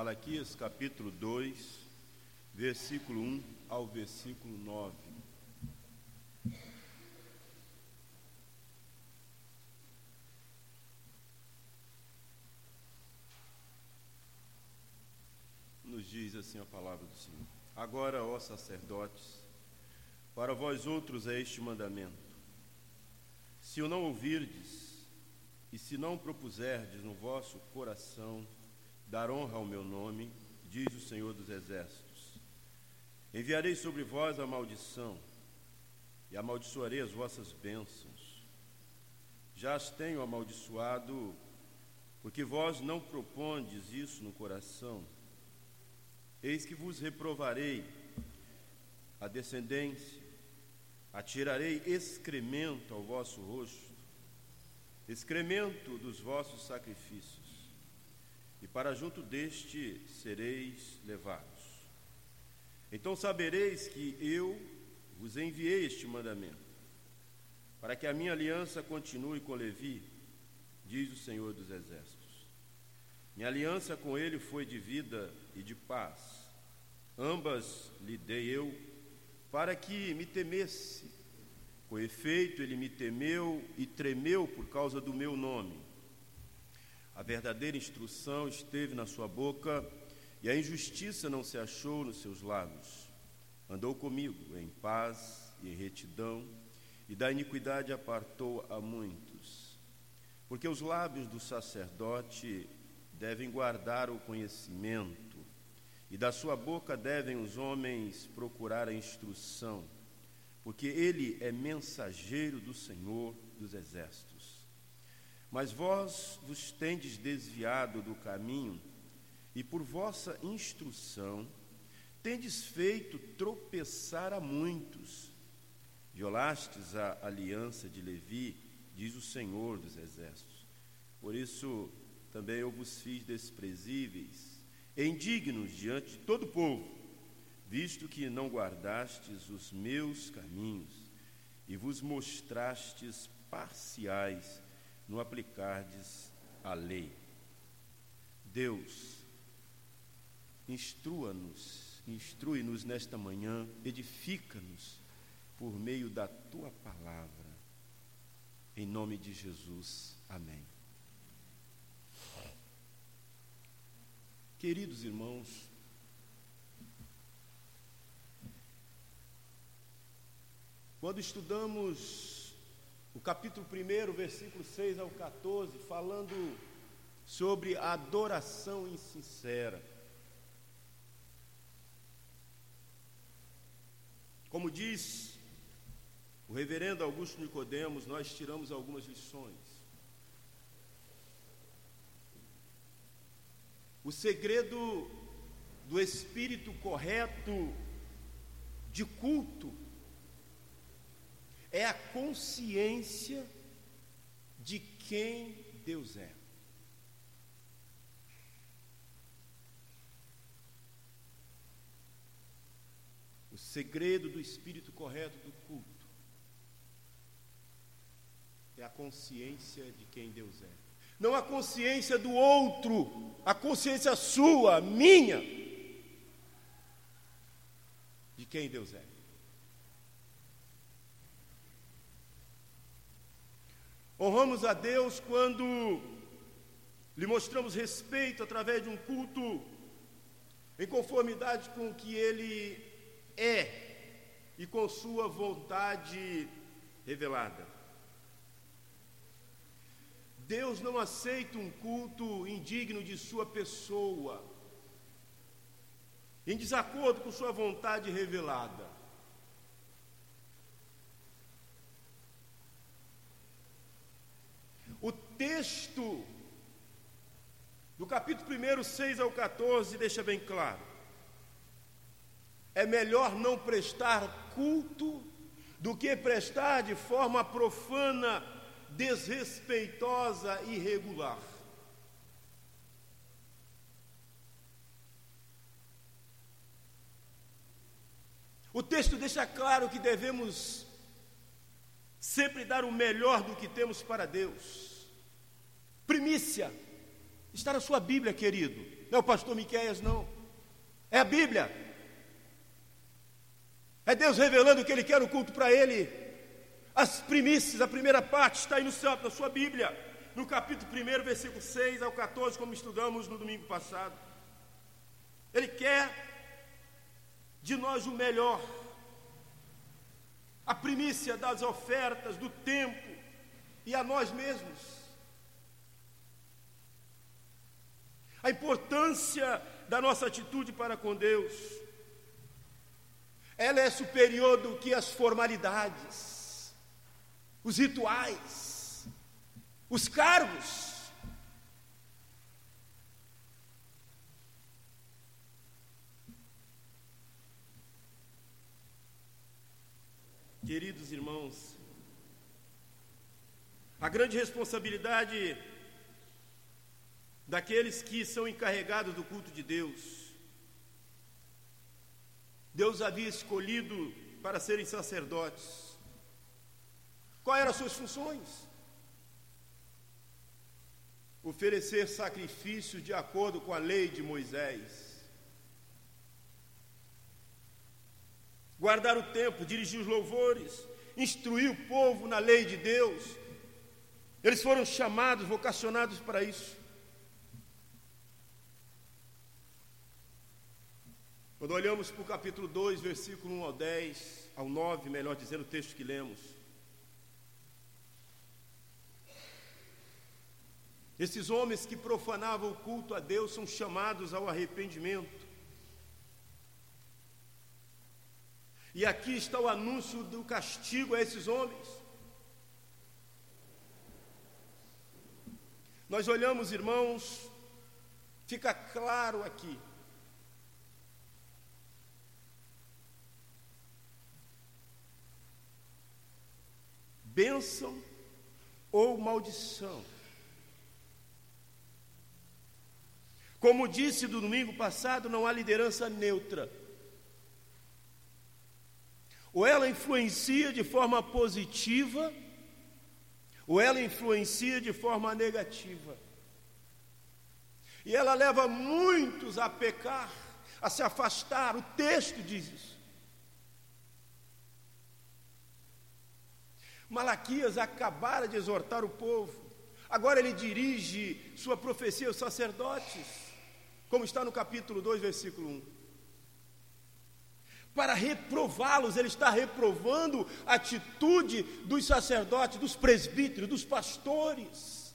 Malaquias capítulo 2, versículo 1 ao versículo 9. Nos diz assim a palavra do Senhor: Agora, ó sacerdotes, para vós outros é este mandamento: se o não ouvirdes, e se não propuserdes no vosso coração, dar honra ao meu nome, diz o Senhor dos Exércitos. Enviarei sobre vós a maldição, e amaldiçoarei as vossas bênçãos. Já as tenho amaldiçoado, porque vós não propondes isso no coração. Eis que vos reprovarei a descendência, atirarei excremento ao vosso rosto, excremento dos vossos sacrifícios e para junto deste sereis levados. Então sabereis que eu vos enviei este mandamento, para que a minha aliança continue com Levi, diz o Senhor dos Exércitos. Minha aliança com ele foi de vida e de paz. Ambas lhe dei eu, para que me temesse. Com efeito, ele me temeu e tremeu por causa do meu nome. A verdadeira instrução esteve na sua boca e a injustiça não se achou nos seus lábios. Andou comigo em paz e em retidão, e da iniquidade apartou a muitos. Porque os lábios do sacerdote devem guardar o conhecimento, e da sua boca devem os homens procurar a instrução, porque ele é mensageiro do Senhor dos exércitos. Mas vós vos tendes desviado do caminho, e por vossa instrução tendes feito tropeçar a muitos. Violastes a aliança de Levi, diz o Senhor dos Exércitos. Por isso também eu vos fiz desprezíveis, indignos diante de todo o povo, visto que não guardastes os meus caminhos e vos mostrastes parciais no aplicardes a lei. Deus, instrua-nos, instrui-nos nesta manhã, edifica-nos por meio da tua palavra. Em nome de Jesus. Amém. Queridos irmãos, quando estudamos o capítulo 1, versículo 6 ao 14, falando sobre a adoração insincera. Como diz o reverendo Augusto Nicodemos, nós tiramos algumas lições. O segredo do espírito correto de culto é a consciência de quem Deus é. O segredo do espírito correto do culto é a consciência de quem Deus é. Não a consciência do outro, a consciência sua, minha, de quem Deus é. Honramos a Deus quando lhe mostramos respeito através de um culto em conformidade com o que Ele é e com Sua vontade revelada. Deus não aceita um culto indigno de Sua pessoa, em desacordo com Sua vontade revelada. Texto do capítulo 1, 6 ao 14, deixa bem claro: é melhor não prestar culto do que prestar de forma profana, desrespeitosa e irregular. O texto deixa claro que devemos sempre dar o melhor do que temos para Deus. Primícia. Está na sua Bíblia, querido. Não é o pastor Miqueias, não. É a Bíblia. É Deus revelando que Ele quer o culto para Ele. As primícias, a primeira parte está aí no céu, na sua Bíblia, no capítulo 1, versículo 6 ao 14, como estudamos no domingo passado. Ele quer de nós o melhor, a primícia das ofertas, do tempo e a nós mesmos. A importância da nossa atitude para com Deus. Ela é superior do que as formalidades, os rituais, os cargos. Queridos irmãos, a grande responsabilidade daqueles que são encarregados do culto de Deus. Deus havia escolhido para serem sacerdotes. Quais eram as suas funções? Oferecer sacrifícios de acordo com a lei de Moisés. Guardar o tempo, dirigir os louvores, instruir o povo na lei de Deus. Eles foram chamados, vocacionados para isso. Quando olhamos para o capítulo 2, versículo 1 ao 10, ao 9, melhor dizendo, o texto que lemos. Esses homens que profanavam o culto a Deus são chamados ao arrependimento. E aqui está o anúncio do castigo a esses homens. Nós olhamos, irmãos, fica claro aqui bênção ou maldição. Como disse do domingo passado, não há liderança neutra. Ou ela influencia de forma positiva, ou ela influencia de forma negativa. E ela leva muitos a pecar, a se afastar. O texto diz isso. Malaquias acabara de exortar o povo, agora ele dirige sua profecia aos sacerdotes, como está no capítulo 2, versículo 1. Para reprová-los, ele está reprovando a atitude dos sacerdotes, dos presbíteros, dos pastores,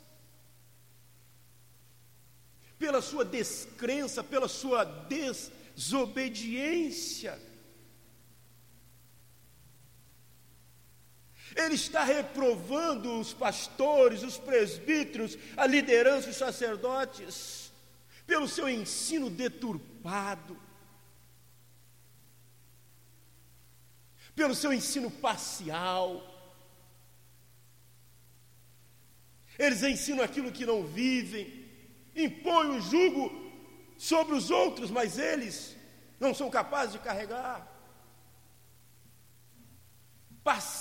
pela sua descrença, pela sua desobediência. Ele está reprovando os pastores, os presbíteros, a liderança, os sacerdotes, pelo seu ensino deturpado, pelo seu ensino parcial. Eles ensinam aquilo que não vivem, impõem o jugo sobre os outros, mas eles não são capazes de carregar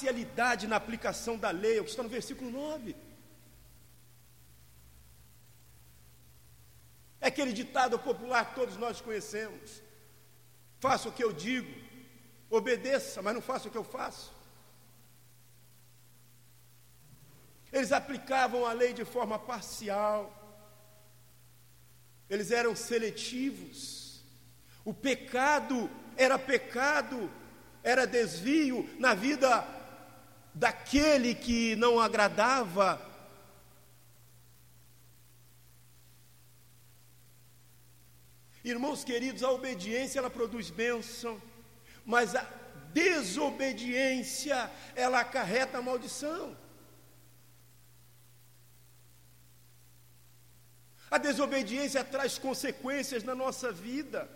parcialidade na aplicação da lei, é o que está no versículo 9. É aquele ditado popular que todos nós conhecemos: faça o que eu digo, obedeça, mas não faça o que eu faço. Eles aplicavam a lei de forma parcial, eles eram seletivos. O pecado era pecado era desvio na vida daquele que não agradava. Irmãos queridos, a obediência ela produz bênção, mas a desobediência ela acarreta a maldição. A desobediência traz consequências na nossa vida.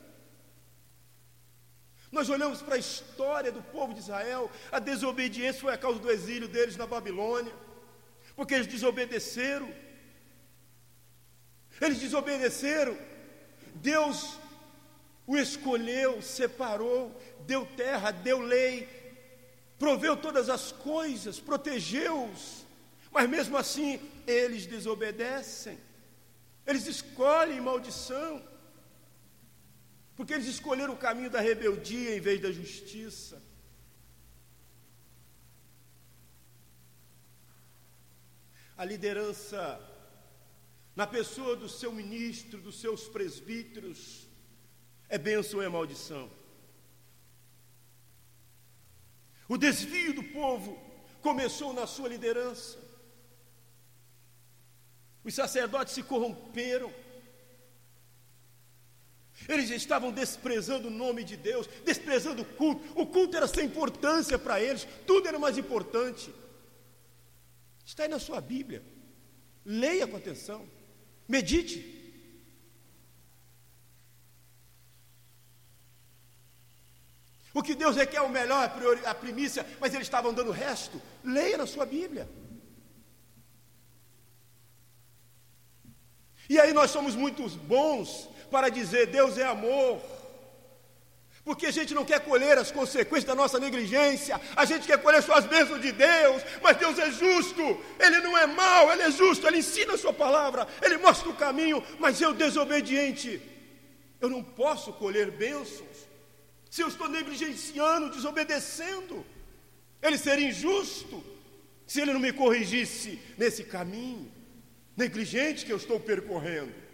Nós olhamos para a história do povo de Israel, a desobediência foi a causa do exílio deles na Babilônia, porque eles desobedeceram. Eles desobedeceram, Deus o escolheu, separou, deu terra, deu lei, proveu todas as coisas, protegeu-os, mas mesmo assim eles desobedecem, eles escolhem maldição. Porque eles escolheram o caminho da rebeldia em vez da justiça. A liderança, na pessoa do seu ministro, dos seus presbíteros, é bênção ou é maldição? O desvio do povo começou na sua liderança. Os sacerdotes se corromperam. Eles estavam desprezando o nome de Deus, desprezando o culto. O culto era sem importância para eles, tudo era mais importante. Está aí na sua Bíblia. Leia com atenção. Medite. O que Deus requer é o melhor, a primícia, mas eles estavam dando o resto. Leia na sua Bíblia. E aí nós somos muito bons para dizer Deus é amor. Porque a gente não quer colher as consequências da nossa negligência, a gente quer colher só as bênçãos de Deus, mas Deus é justo, Ele não é mau, Ele é justo, Ele ensina a Sua palavra, Ele mostra o caminho, mas eu desobediente, eu não posso colher bênçãos, se eu estou negligenciando, desobedecendo, Ele seria injusto se Ele não me corrigisse nesse caminho negligente que eu estou percorrendo.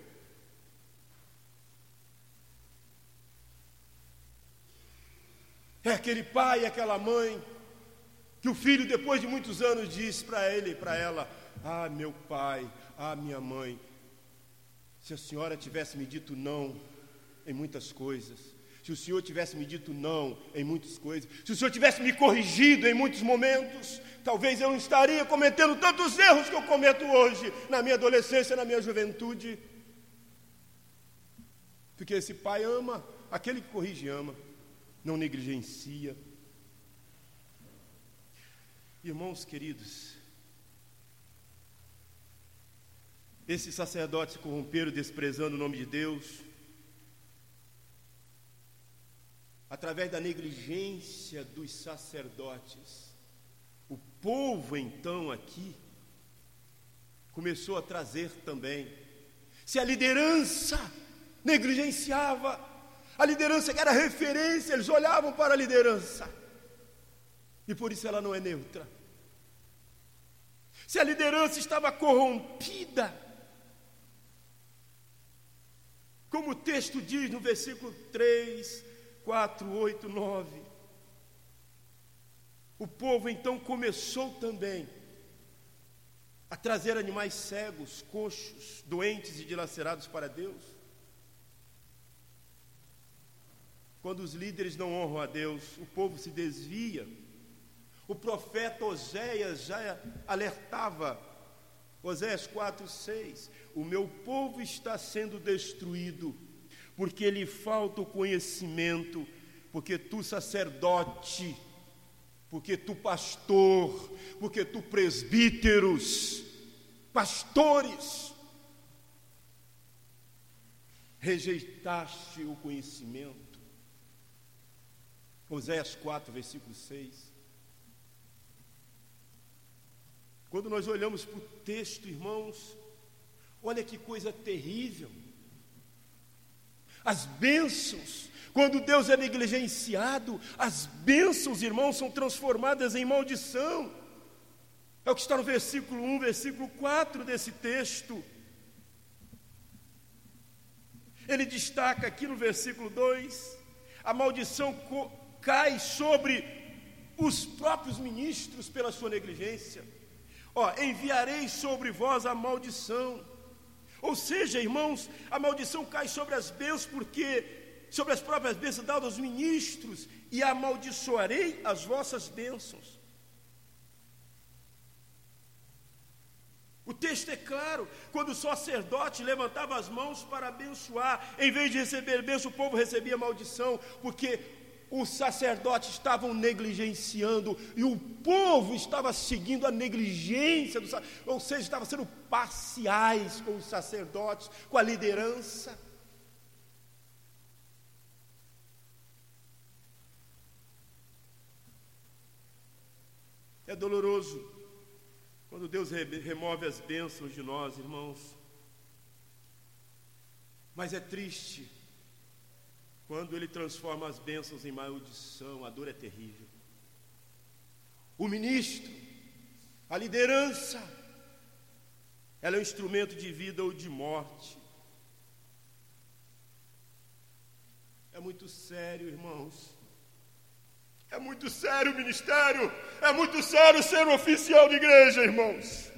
É aquele pai, aquela mãe, que o filho, depois de muitos anos, diz para ele e para ela: Ah, meu pai, ah, minha mãe, se a senhora tivesse me dito não em muitas coisas, se o Senhor tivesse me dito não em muitas coisas, se o Senhor tivesse me corrigido em muitos momentos, talvez eu não estaria cometendo tantos erros que eu cometo hoje, na minha adolescência, na minha juventude. Porque esse pai ama, aquele que corrige ama não negligencia. Irmãos queridos, esses sacerdotes corromperam desprezando o nome de Deus, através da negligência dos sacerdotes. O povo então aqui começou a trazer também. Se a liderança negligenciava a liderança que era referência, eles olhavam para a liderança. E por isso ela não é neutra. Se a liderança estava corrompida, como o texto diz no versículo 3, 4, 8, 9, o povo então começou também a trazer animais cegos, coxos, doentes e dilacerados para Deus. Quando os líderes não honram a Deus, o povo se desvia. O profeta Oséias já alertava, Oséias 4, 6: O meu povo está sendo destruído, porque lhe falta o conhecimento, porque tu, sacerdote, porque tu, pastor, porque tu, presbíteros, pastores, rejeitaste o conhecimento. Oséias 4, versículo 6. Quando nós olhamos para o texto, irmãos, olha que coisa terrível. As bênçãos, quando Deus é negligenciado, as bênçãos, irmãos, são transformadas em maldição. É o que está no versículo 1, versículo 4 desse texto. Ele destaca aqui no versículo 2: a maldição cai sobre os próprios ministros pela sua negligência. Ó, enviarei sobre vós a maldição. Ou seja, irmãos, a maldição cai sobre as bênçãos, porque sobre as próprias bênçãos dadas aos ministros, e amaldiçoarei as vossas bênçãos. O texto é claro, quando o sacerdote levantava as mãos para abençoar, em vez de receber bênção, o povo recebia maldição, porque os sacerdotes estavam negligenciando e o povo estava seguindo a negligência, do, ou seja, estava sendo parciais com os sacerdotes, com a liderança. É doloroso quando Deus remove as bênçãos de nós, irmãos. Mas é triste Quando ele transforma as bênçãos em maldição, a dor é terrível. O ministro, a liderança, ela é um instrumento de vida ou de morte. É muito sério, irmãos. É muito sério o ministério. É muito sério ser oficial de igreja, irmãos.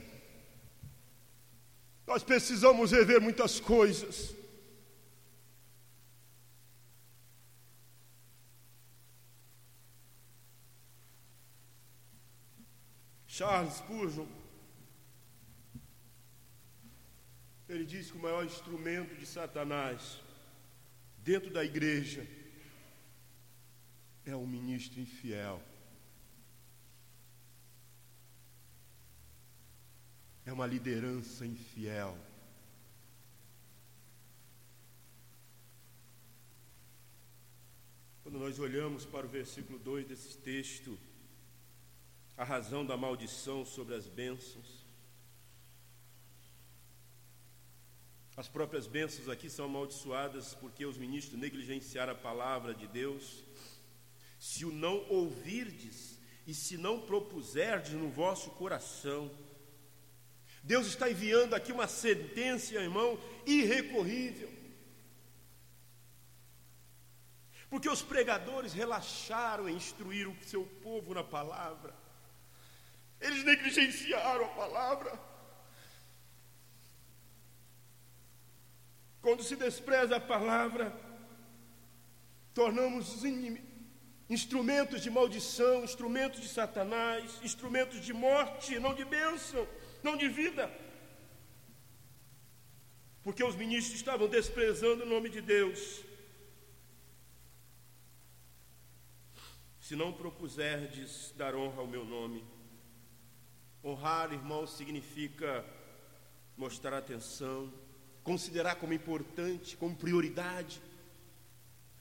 Nós precisamos rever muitas coisas. Charles Spurgeon, ele diz que o maior instrumento de Satanás dentro da igreja é o ministro infiel. É uma liderança infiel. Quando nós olhamos para o versículo 2 desse texto, a razão da maldição sobre as bênçãos. As próprias bênçãos aqui são amaldiçoadas porque os ministros negligenciaram a palavra de Deus. Se o não ouvirdes e se não propuserdes no vosso coração, Deus está enviando aqui uma sentença, irmão, irrecorrível. Porque os pregadores relaxaram em instruir o seu povo na palavra. Eles negligenciaram a palavra. Quando se despreza a palavra, tornamos instrumentos de maldição, instrumentos de Satanás, instrumentos de morte, não de bênção, não de vida. Porque os ministros estavam desprezando o nome de Deus. Se não propuserdes dar honra ao meu nome, Honrar, irmãos, significa mostrar atenção, considerar como importante, como prioridade.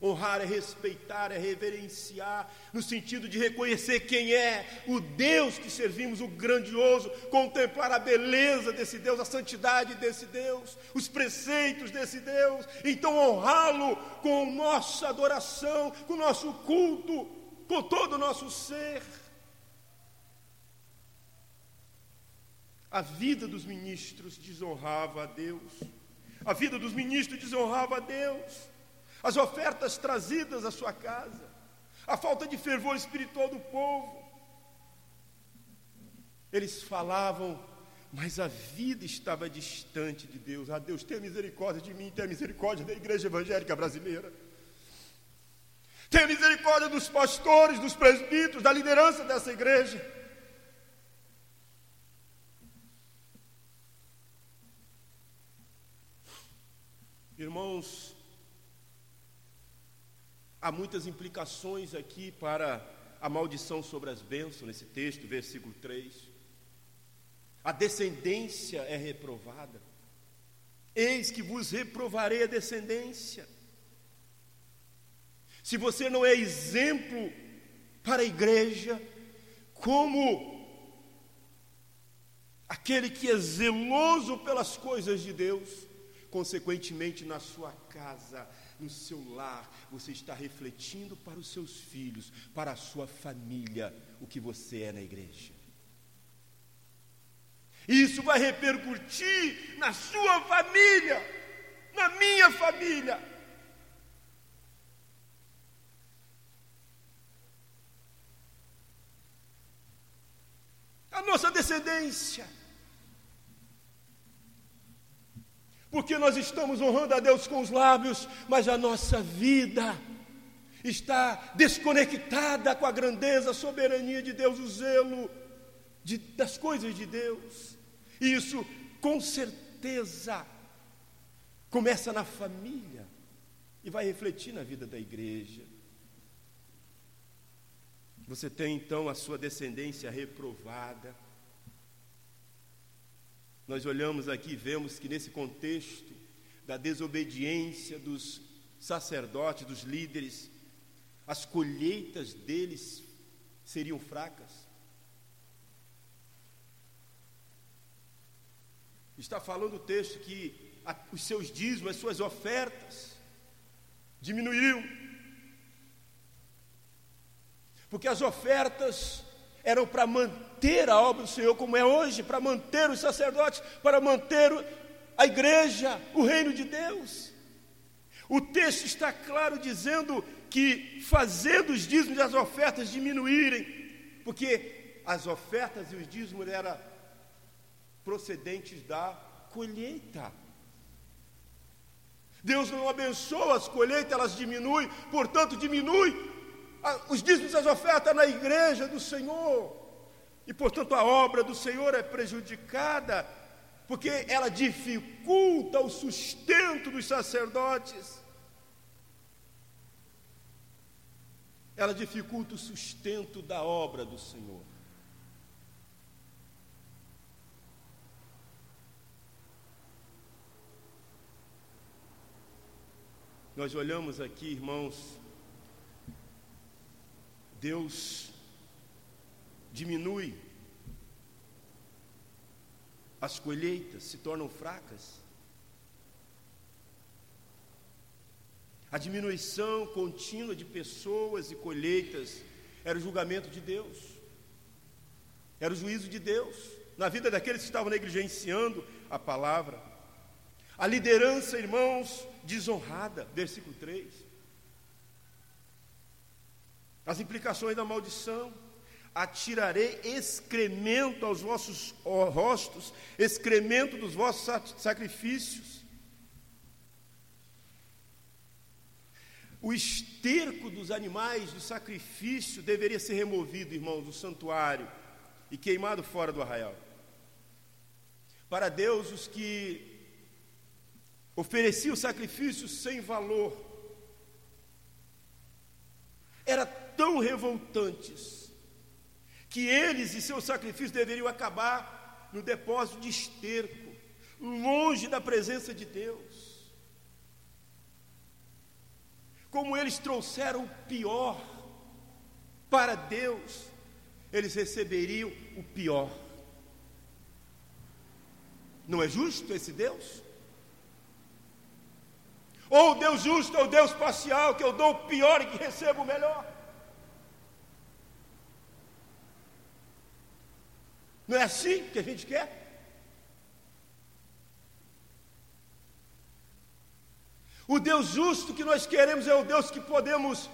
Honrar é respeitar, é reverenciar, no sentido de reconhecer quem é o Deus que servimos, o grandioso, contemplar a beleza desse Deus, a santidade desse Deus, os preceitos desse Deus. Então, honrá-lo com nossa adoração, com nosso culto, com todo o nosso ser. A vida dos ministros desonrava a Deus. A vida dos ministros desonrava a Deus. As ofertas trazidas à sua casa. A falta de fervor espiritual do povo. Eles falavam, mas a vida estava distante de Deus. Ah, Deus, tenha misericórdia de mim, tenha misericórdia da igreja evangélica brasileira. Tenha misericórdia dos pastores, dos presbíteros, da liderança dessa igreja. Irmãos, há muitas implicações aqui para a maldição sobre as bênçãos nesse texto, versículo 3. A descendência é reprovada. Eis que vos reprovarei a descendência. Se você não é exemplo para a igreja, como aquele que é zeloso pelas coisas de Deus, Consequentemente, na sua casa, no seu lar, você está refletindo para os seus filhos, para a sua família, o que você é na igreja. Isso vai repercutir na sua família, na minha família. A nossa descendência. Porque nós estamos honrando a Deus com os lábios, mas a nossa vida está desconectada com a grandeza, a soberania de Deus, o zelo de, das coisas de Deus. E isso, com certeza, começa na família e vai refletir na vida da igreja. Você tem então a sua descendência reprovada nós olhamos aqui e vemos que nesse contexto da desobediência dos sacerdotes, dos líderes, as colheitas deles seriam fracas. Está falando o texto que os seus dízimos, as suas ofertas, diminuíam. Porque as ofertas eram para manter a obra do Senhor como é hoje, para manter os sacerdotes, para manter a igreja, o reino de Deus. O texto está claro dizendo que fazendo os dízimos e as ofertas diminuírem, porque as ofertas e os dízimos eram procedentes da colheita. Deus não abençoa as colheitas, elas diminuem, portanto, diminui os dízimos e as ofertas na igreja do Senhor. E, portanto, a obra do Senhor é prejudicada, porque ela dificulta o sustento dos sacerdotes. Ela dificulta o sustento da obra do Senhor. Nós olhamos aqui, irmãos, Deus diminui, as colheitas se tornam fracas. A diminuição contínua de pessoas e colheitas era o julgamento de Deus, era o juízo de Deus na vida daqueles que estavam negligenciando a palavra. A liderança, irmãos, desonrada, versículo 3 as implicações da maldição. Atirarei excremento aos vossos rostos, excremento dos vossos sacrifícios. O esterco dos animais do sacrifício deveria ser removido, irmãos, do santuário e queimado fora do arraial. Para Deus, os que ofereciam sacrifícios sem valor, era tão revoltantes que eles e seus sacrifícios deveriam acabar no depósito de esterco, longe da presença de Deus. Como eles trouxeram o pior para Deus, eles receberiam o pior. Não é justo esse Deus? Ou Deus justo é o Deus parcial, que eu dou o pior e que recebo o melhor? Não é assim que a gente quer? O Deus justo que nós queremos é o Deus que podemos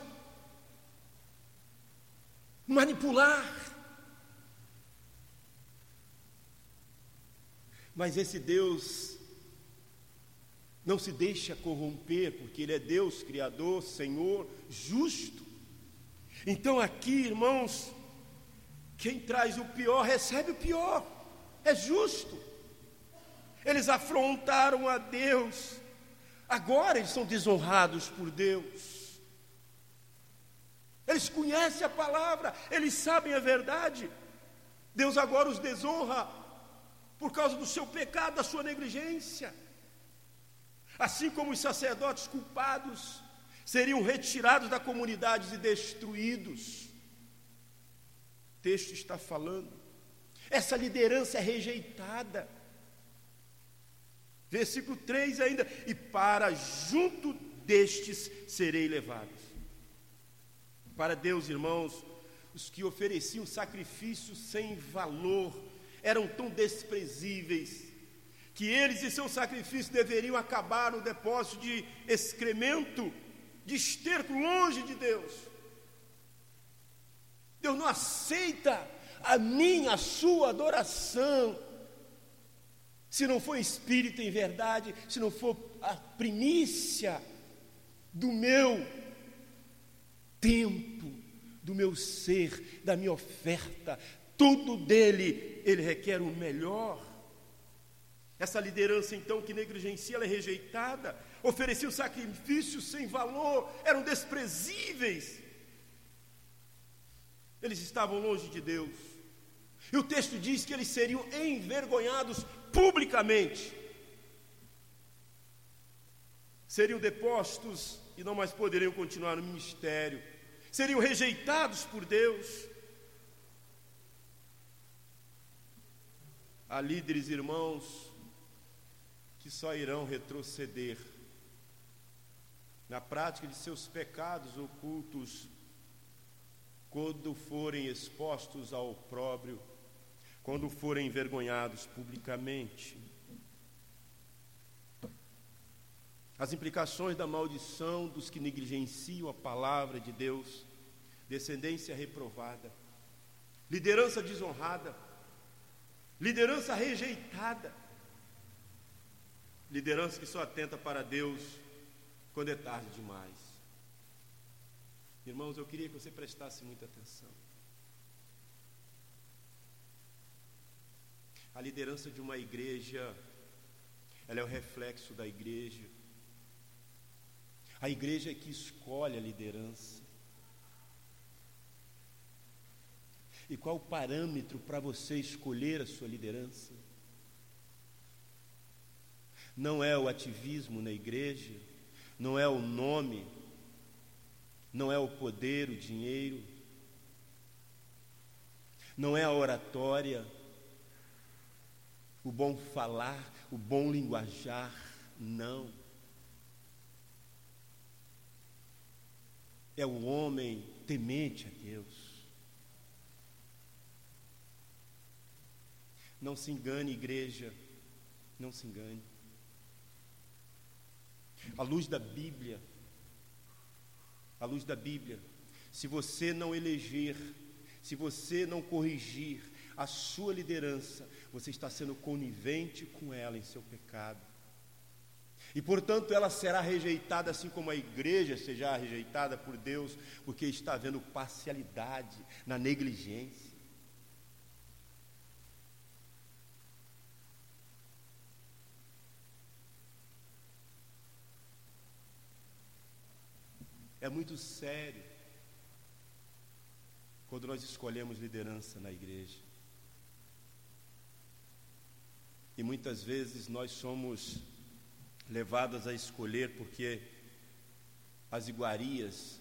manipular. Mas esse Deus não se deixa corromper, porque Ele é Deus, Criador, Senhor, justo. Então, aqui, irmãos, quem traz o pior recebe o pior, é justo. Eles afrontaram a Deus, agora eles são desonrados por Deus. Eles conhecem a palavra, eles sabem a verdade. Deus agora os desonra por causa do seu pecado, da sua negligência. Assim como os sacerdotes culpados seriam retirados da comunidade e destruídos texto está falando. Essa liderança é rejeitada. Versículo 3 ainda: E para junto destes serei levado. Para Deus, irmãos, os que ofereciam sacrifícios sem valor eram tão desprezíveis que eles e seus sacrifícios deveriam acabar no depósito de excremento, de esterco longe de Deus. Deus não aceita a minha, a sua adoração. Se não for espírito em verdade, se não for a primícia do meu tempo, do meu ser, da minha oferta, tudo dele, ele requer o melhor. Essa liderança, então, que negligencia, ela é rejeitada, oferecia sacrifícios sem valor, eram desprezíveis. Eles estavam longe de Deus. E o texto diz que eles seriam envergonhados publicamente. Seriam depostos e não mais poderiam continuar no ministério. Seriam rejeitados por Deus. Há líderes irmãos que só irão retroceder na prática de seus pecados ocultos, quando forem expostos ao opróbrio, quando forem envergonhados publicamente. As implicações da maldição dos que negligenciam a palavra de Deus, descendência reprovada, liderança desonrada, liderança rejeitada, liderança que só atenta para Deus quando é tarde demais. Irmãos, eu queria que você prestasse muita atenção. A liderança de uma igreja, ela é o reflexo da igreja. A igreja é que escolhe a liderança. E qual o parâmetro para você escolher a sua liderança? Não é o ativismo na igreja, não é o nome, não é o poder, o dinheiro, não é a oratória, o bom falar, o bom linguajar, não. É o homem temente a Deus. Não se engane, igreja, não se engane. À luz da Bíblia, à luz da Bíblia, se você não eleger, se você não corrigir a sua liderança, você está sendo conivente com ela em seu pecado. E portanto ela será rejeitada, assim como a igreja seja rejeitada por Deus, porque está havendo parcialidade na negligência. É muito sério quando nós escolhemos liderança na igreja. E muitas vezes nós somos levados a escolher porque as iguarias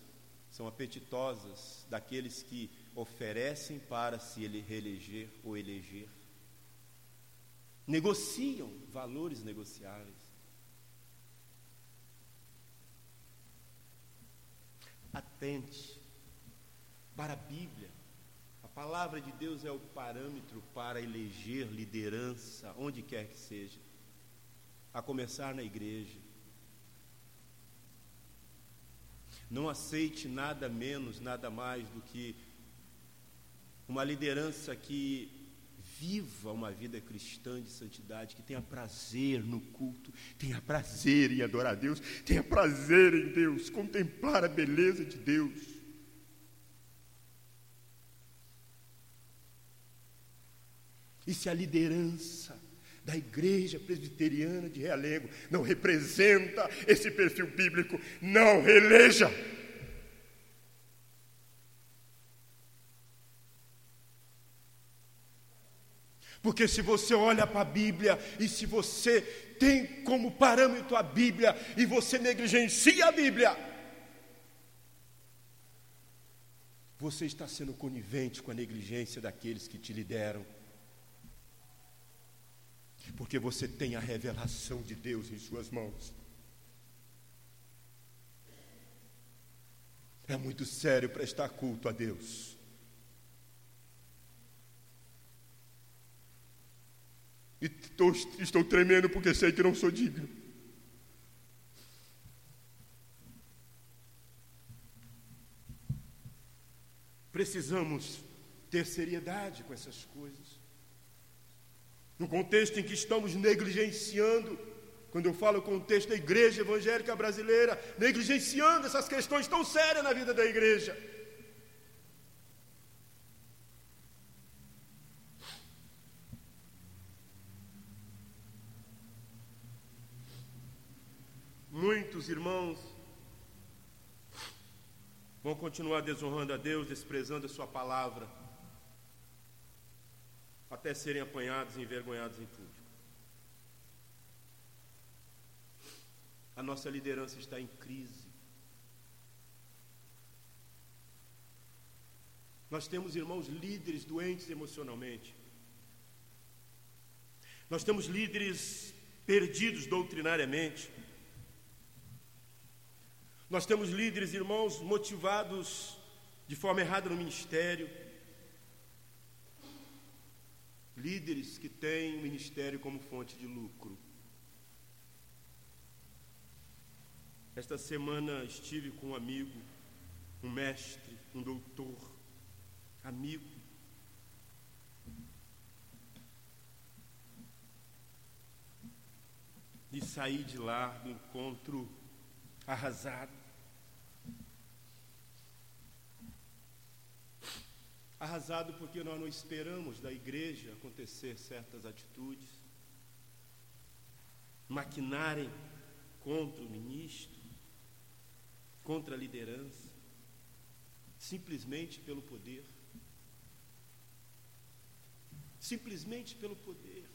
são apetitosas daqueles que oferecem para se ele reeleger ou eleger. Negociam valores negociáveis. Atente para a Bíblia. A palavra de Deus é o parâmetro para eleger liderança, onde quer que seja, a começar na igreja. Não aceite nada menos, nada mais do que uma liderança que viva uma vida cristã de santidade, que tenha prazer no culto, tenha prazer em adorar a Deus, tenha prazer em Deus, contemplar a beleza de Deus. E se a liderança da igreja presbiteriana de Realengo não representa esse perfil bíblico, não releja. Porque se você olha para a Bíblia e se você tem como parâmetro a Bíblia e você negligencia a Bíblia, você está sendo conivente com a negligência daqueles que te lideram. Porque você tem a revelação de Deus em suas mãos. É muito sério prestar culto a Deus. E estou, estou tremendo porque sei que não sou digno. Precisamos ter seriedade com essas coisas. No contexto em que estamos negligenciando, quando eu falo contexto da igreja evangélica brasileira, negligenciando essas questões tão sérias na vida da igreja. Muitos irmãos vão continuar desonrando a Deus, desprezando a Sua palavra, até serem apanhados e envergonhados em público. A nossa liderança está em crise. Nós temos irmãos líderes doentes emocionalmente. Nós temos líderes perdidos doutrinariamente. Nós temos líderes, irmãos, motivados de forma errada no ministério. Líderes que têm o ministério como fonte de lucro. Esta semana estive com um amigo, um mestre, um doutor, amigo. E saí de lá do encontro arrasado. Arrasado porque nós não esperamos da igreja acontecer certas atitudes, maquinarem contra o ministro, contra a liderança, simplesmente pelo poder. Simplesmente pelo poder.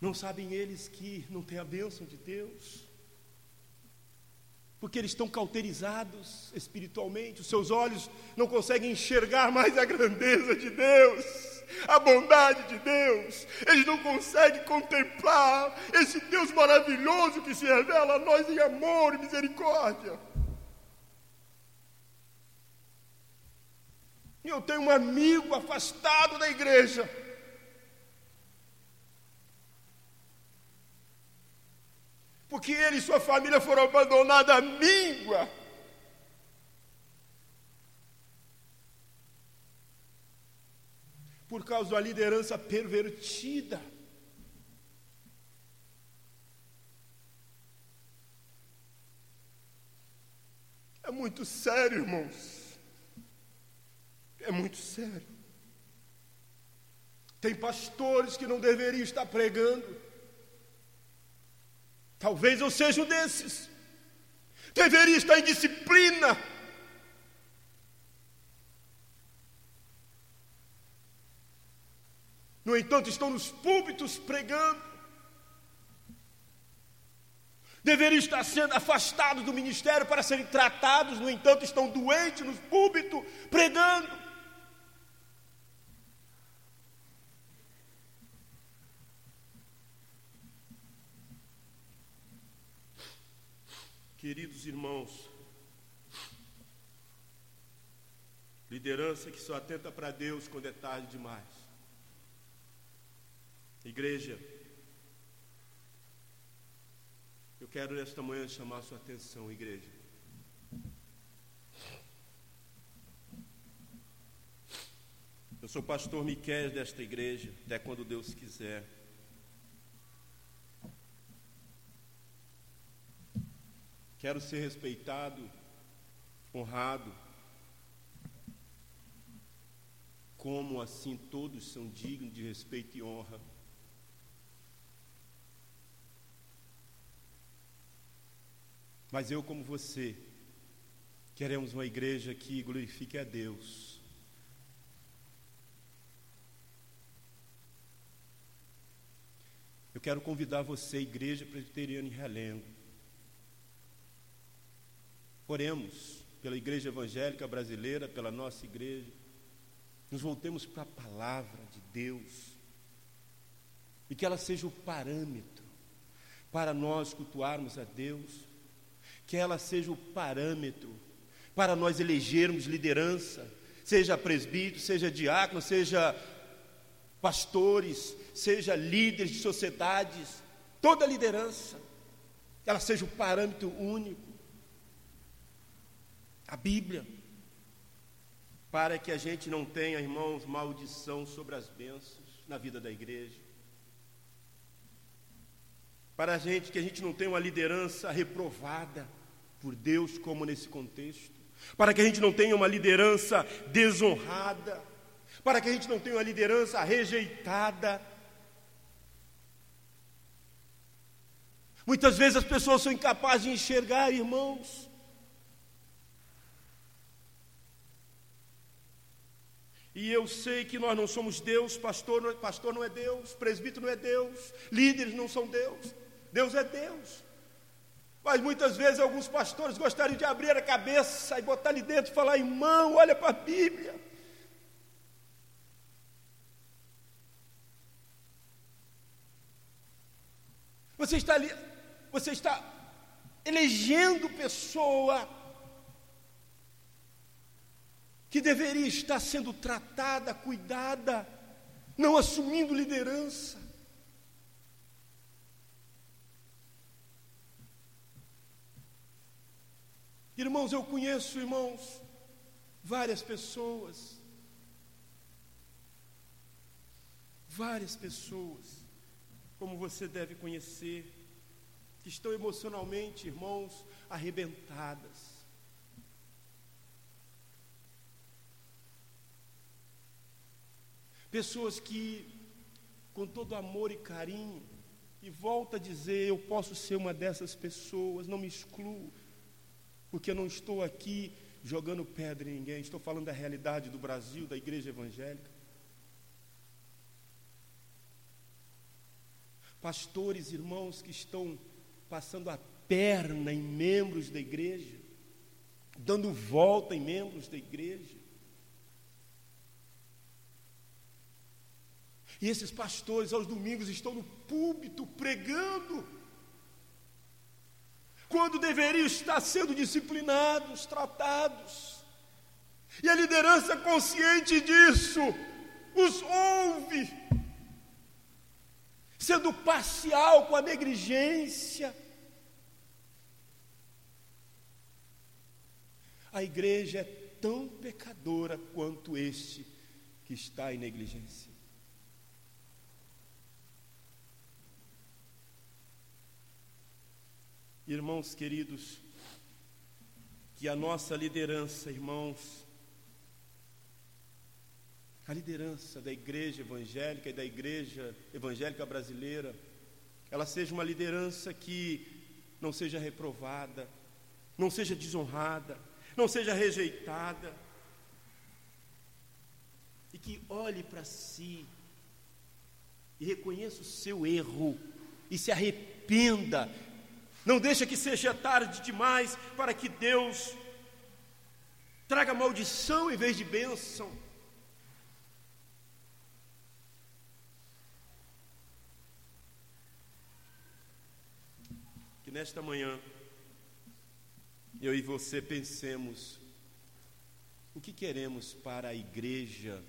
Não sabem eles que não tem a bênção de Deus? Porque eles estão cauterizados espiritualmente, os seus olhos não conseguem enxergar mais a grandeza de Deus a bondade de Deus, eles não conseguem contemplar esse Deus maravilhoso que se revela a nós em amor e misericórdia. E eu tenho um amigo afastado da igreja. Porque ele e sua família foram abandonados à míngua. por causa da liderança pervertida. É muito sério, irmãos. É muito sério. Tem pastores que não deveriam estar pregando. Talvez eu seja um desses. Deveria estar em disciplina No entanto, estão nos púlpitos pregando. Deveriam estar sendo afastados do ministério para serem tratados, no entanto, estão doentes nos púlpitos pregando. Queridos irmãos, liderança que só atenta para Deus quando é tarde demais. Igreja, eu quero nesta manhã chamar sua atenção, igreja. Eu sou pastor Miquel desta igreja, até quando Deus quiser. Quero ser respeitado, honrado. Como assim todos são dignos de respeito e honra? Mas eu, como você, queremos uma igreja que glorifique a Deus. Eu quero convidar você, Igreja Presbiteriana em Realengo. Oremos pela Igreja Evangélica Brasileira, pela nossa igreja. Nos voltemos para a palavra de Deus. E que ela seja o parâmetro para nós cultuarmos a Deus que ela seja o parâmetro para nós elegermos liderança, seja presbítero, seja diácono, seja pastores, seja líderes de sociedades, toda liderança, ela seja o parâmetro único. A Bíblia, para que a gente não tenha, irmãos, maldição sobre as bênçãos na vida da igreja. Para a gente que a gente não tenha uma liderança reprovada, por Deus, como nesse contexto, para que a gente não tenha uma liderança desonrada, para que a gente não tenha uma liderança rejeitada. Muitas vezes as pessoas são incapazes de enxergar, irmãos. E eu sei que nós não somos Deus, pastor, pastor não é Deus, presbítero não é Deus, líderes não são Deus. Deus é Deus. Mas muitas vezes alguns pastores gostariam de abrir a cabeça e botar ali dentro e falar: irmão, olha para a Bíblia. Você está ali, você está elegendo pessoa que deveria estar sendo tratada, cuidada, não assumindo liderança. Irmãos, eu conheço, irmãos, várias pessoas, várias pessoas, como você deve conhecer, que estão emocionalmente, irmãos, arrebentadas. Pessoas que, com todo amor e carinho, e volta a dizer: Eu posso ser uma dessas pessoas, não me excluo, porque eu não estou aqui jogando pedra em ninguém, estou falando da realidade do Brasil, da igreja evangélica. Pastores, irmãos que estão passando a perna em membros da igreja, dando volta em membros da igreja. E esses pastores aos domingos estão no púlpito pregando, quando deveriam estar sendo disciplinados, tratados. E a liderança consciente disso os ouve, sendo parcial com a negligência. A igreja é tão pecadora quanto este que está em negligência. Irmãos queridos, que a nossa liderança, irmãos, a liderança da igreja evangélica e da igreja evangélica brasileira, ela seja uma liderança que não seja reprovada, não seja desonrada, não seja rejeitada, e que olhe para si e reconheça o seu erro e se arrependa não deixa que seja tarde demais para que Deus traga maldição em vez de bênção. Que nesta manhã eu e você pensemos o que queremos para a igreja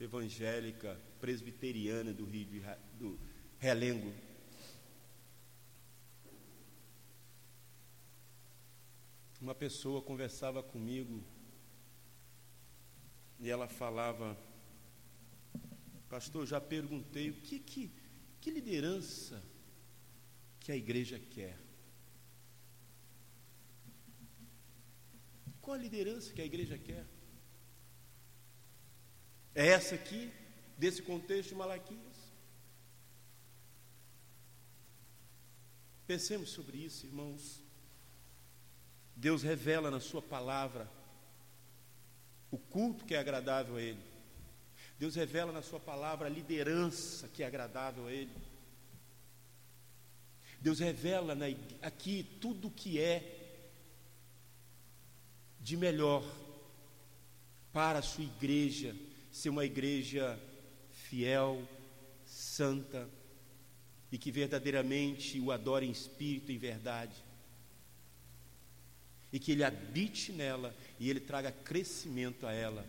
evangélica presbiteriana do Rio de do Relengo. Uma pessoa conversava comigo e ela falava, pastor, já perguntei o que, que, que liderança que a igreja quer. Qual a liderança que a igreja quer? É essa aqui, desse contexto de Malaquias? Pensemos sobre isso, irmãos. Deus revela na Sua palavra o culto que é agradável a Ele. Deus revela na Sua palavra a liderança que é agradável a Ele. Deus revela na, aqui tudo o que é de melhor para a sua igreja, ser uma igreja fiel, santa e que verdadeiramente o adora em espírito e em verdade e que Ele habite nela e Ele traga crescimento a ela,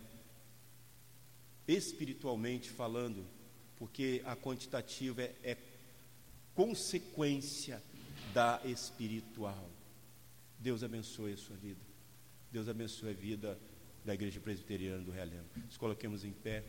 espiritualmente falando, porque a quantitativa é, é consequência da espiritual. Deus abençoe a sua vida. Deus abençoe a vida da Igreja Presbiteriana do Realengo. Nos coloquemos em pé.